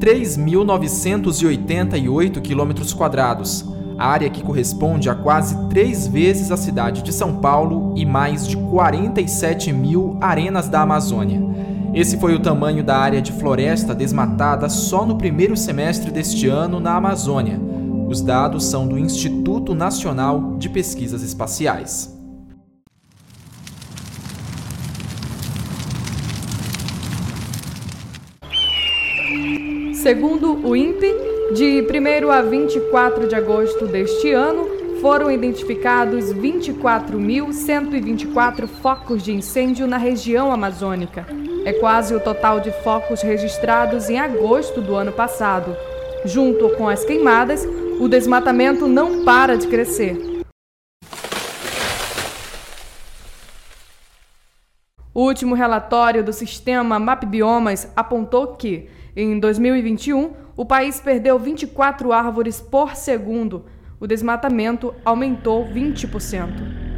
3.988 quilômetros quadrados, área que corresponde a quase três vezes a cidade de São Paulo e mais de 47 mil arenas da Amazônia. Esse foi o tamanho da área de floresta desmatada só no primeiro semestre deste ano na Amazônia. Os dados são do Instituto Nacional de Pesquisas Espaciais. Segundo o INPE, de 1 a 24 de agosto deste ano, foram identificados 24.124 focos de incêndio na região amazônica. É quase o total de focos registrados em agosto do ano passado. Junto com as queimadas, o desmatamento não para de crescer. O último relatório do sistema MapBiomas apontou que, em 2021, o país perdeu 24 árvores por segundo. O desmatamento aumentou 20%.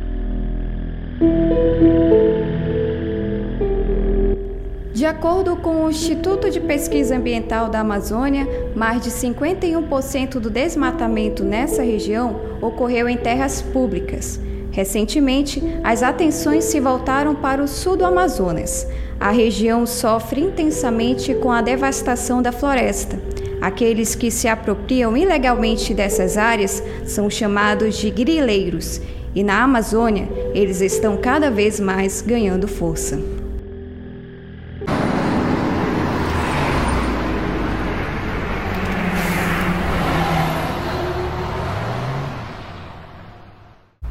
De acordo com o Instituto de Pesquisa Ambiental da Amazônia, mais de 51% do desmatamento nessa região ocorreu em terras públicas. Recentemente, as atenções se voltaram para o sul do Amazonas. A região sofre intensamente com a devastação da floresta. Aqueles que se apropriam ilegalmente dessas áreas são chamados de grileiros, e na Amazônia eles estão cada vez mais ganhando força.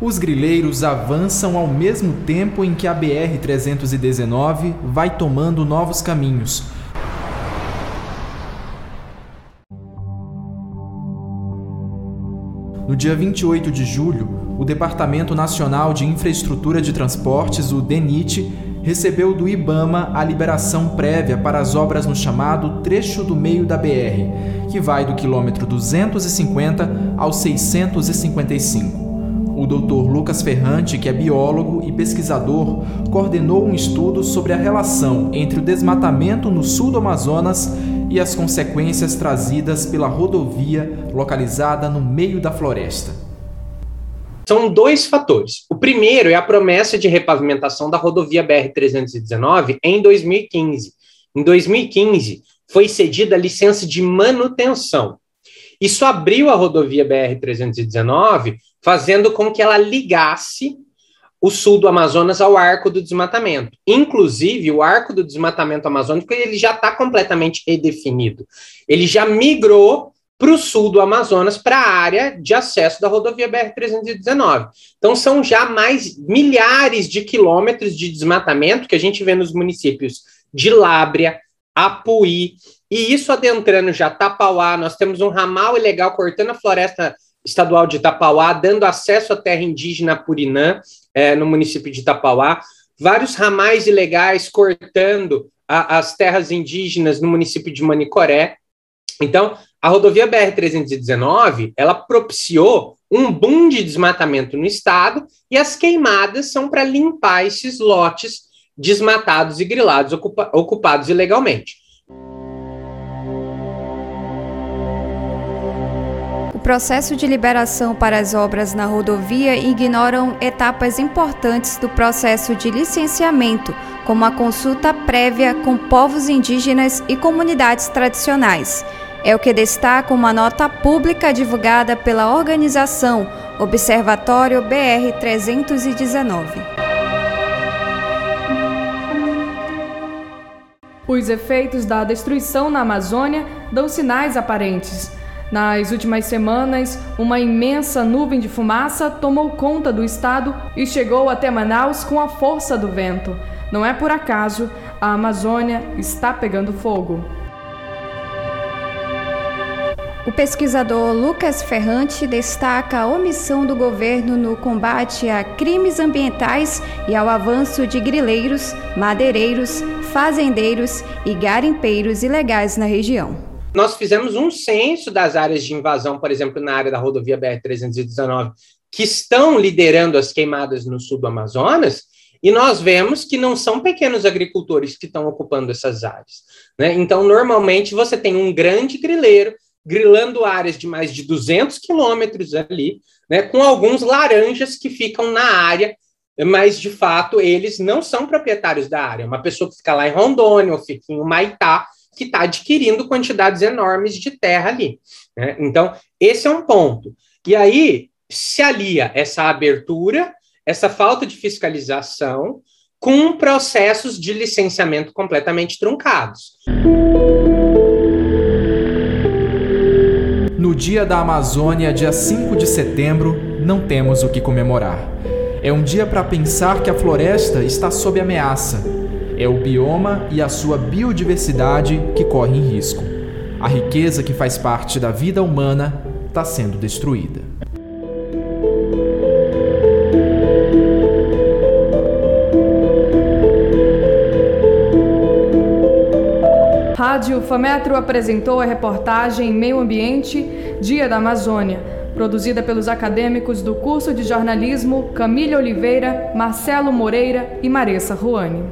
Os grileiros avançam ao mesmo tempo em que a BR-319 vai tomando novos caminhos. No dia 28 de julho, o Departamento Nacional de Infraestrutura de Transportes, o DENIT, recebeu do IBAMA a liberação prévia para as obras no chamado trecho do meio da BR, que vai do quilômetro 250 ao 655. O Dr. Lucas Ferrante, que é biólogo e pesquisador, coordenou um estudo sobre a relação entre o desmatamento no sul do Amazonas e as consequências trazidas pela rodovia localizada no meio da floresta. São dois fatores. O primeiro é a promessa de repavimentação da rodovia BR-319 em 2015. Em 2015, foi cedida a licença de manutenção. Isso abriu a rodovia BR-319 fazendo com que ela ligasse o sul do Amazonas ao arco do desmatamento. Inclusive, o arco do desmatamento amazônico ele já está completamente redefinido. Ele já migrou para o sul do Amazonas, para a área de acesso da rodovia BR-319. Então, são já mais milhares de quilômetros de desmatamento que a gente vê nos municípios de Lábrea, Apuí, e isso adentrando já Tapauá. Nós temos um ramal ilegal cortando a floresta estadual de Itapauá, dando acesso à terra indígena Purinã, é, no município de Itapauá, vários ramais ilegais cortando a, as terras indígenas no município de Manicoré. Então, a rodovia BR-319, ela propiciou um boom de desmatamento no estado e as queimadas são para limpar esses lotes desmatados e grilados ocupa, ocupados ilegalmente. processo de liberação para as obras na rodovia ignoram etapas importantes do processo de licenciamento, como a consulta prévia com povos indígenas e comunidades tradicionais. É o que destaca uma nota pública divulgada pela organização Observatório BR 319. Os efeitos da destruição na Amazônia dão sinais aparentes. Nas últimas semanas, uma imensa nuvem de fumaça tomou conta do estado e chegou até Manaus com a força do vento. Não é por acaso, a Amazônia está pegando fogo. O pesquisador Lucas Ferrante destaca a omissão do governo no combate a crimes ambientais e ao avanço de grileiros, madeireiros, fazendeiros e garimpeiros ilegais na região nós fizemos um censo das áreas de invasão, por exemplo, na área da rodovia BR-319, que estão liderando as queimadas no sul do Amazonas, E nós vemos que não são pequenos agricultores que estão ocupando essas áreas. Né? Então, normalmente, você tem um grande grileiro grilando áreas de mais de 200 quilômetros ali, né, com alguns laranjas que ficam na área, mas de fato eles não são proprietários da área. Uma pessoa que fica lá em Rondônia ou fica em Humaitá, que está adquirindo quantidades enormes de terra ali. Né? Então, esse é um ponto. E aí se alia essa abertura, essa falta de fiscalização, com processos de licenciamento completamente truncados. Dia da Amazônia, dia 5 de setembro, não temos o que comemorar. É um dia para pensar que a floresta está sob ameaça. É o bioma e a sua biodiversidade que correm risco. A riqueza que faz parte da vida humana está sendo destruída. Rádio Fametro apresentou a reportagem Meio Ambiente, Dia da Amazônia, produzida pelos acadêmicos do curso de jornalismo Camille Oliveira, Marcelo Moreira e Maressa Ruani.